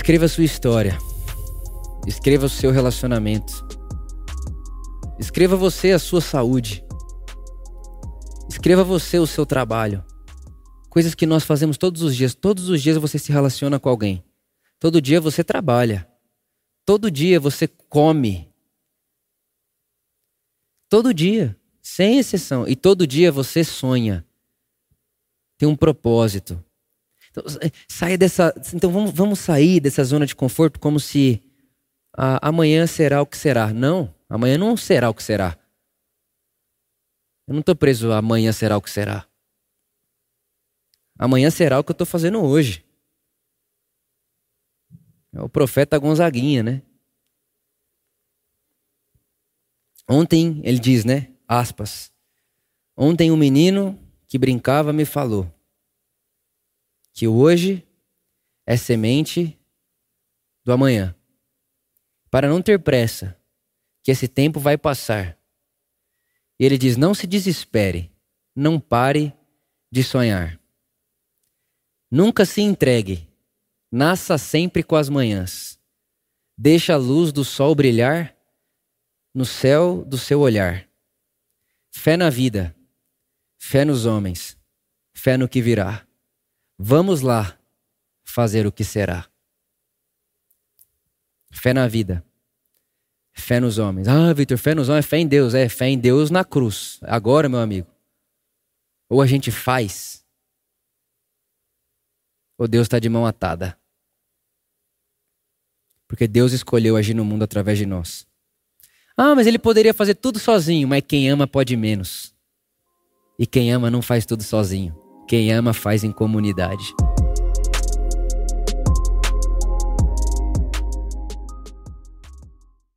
Escreva sua história. Escreva o seu relacionamento. Escreva você a sua saúde. Escreva você o seu trabalho. Coisas que nós fazemos todos os dias. Todos os dias você se relaciona com alguém. Todo dia você trabalha. Todo dia você come. Todo dia, sem exceção. E todo dia você sonha. Tem um propósito. Então, saia dessa, então vamos, vamos sair dessa zona de conforto como se ah, amanhã será o que será. Não, amanhã não será o que será. Eu não estou preso a amanhã será o que será. Amanhã será o que eu estou fazendo hoje. É o profeta Gonzaguinha, né? Ontem, ele diz, né? Aspas. Ontem um menino que brincava me falou que hoje é semente do amanhã. Para não ter pressa, que esse tempo vai passar. E ele diz: não se desespere, não pare de sonhar. Nunca se entregue, nasça sempre com as manhãs. Deixa a luz do sol brilhar no céu do seu olhar. Fé na vida, fé nos homens, fé no que virá. Vamos lá fazer o que será. Fé na vida, fé nos homens. Ah, Vitor, fé nos homens é fé em Deus, é fé em Deus na cruz. Agora, meu amigo. Ou a gente faz, ou Deus está de mão atada. Porque Deus escolheu agir no mundo através de nós. Ah, mas ele poderia fazer tudo sozinho, mas quem ama pode menos. E quem ama não faz tudo sozinho. Quem ama faz em comunidade.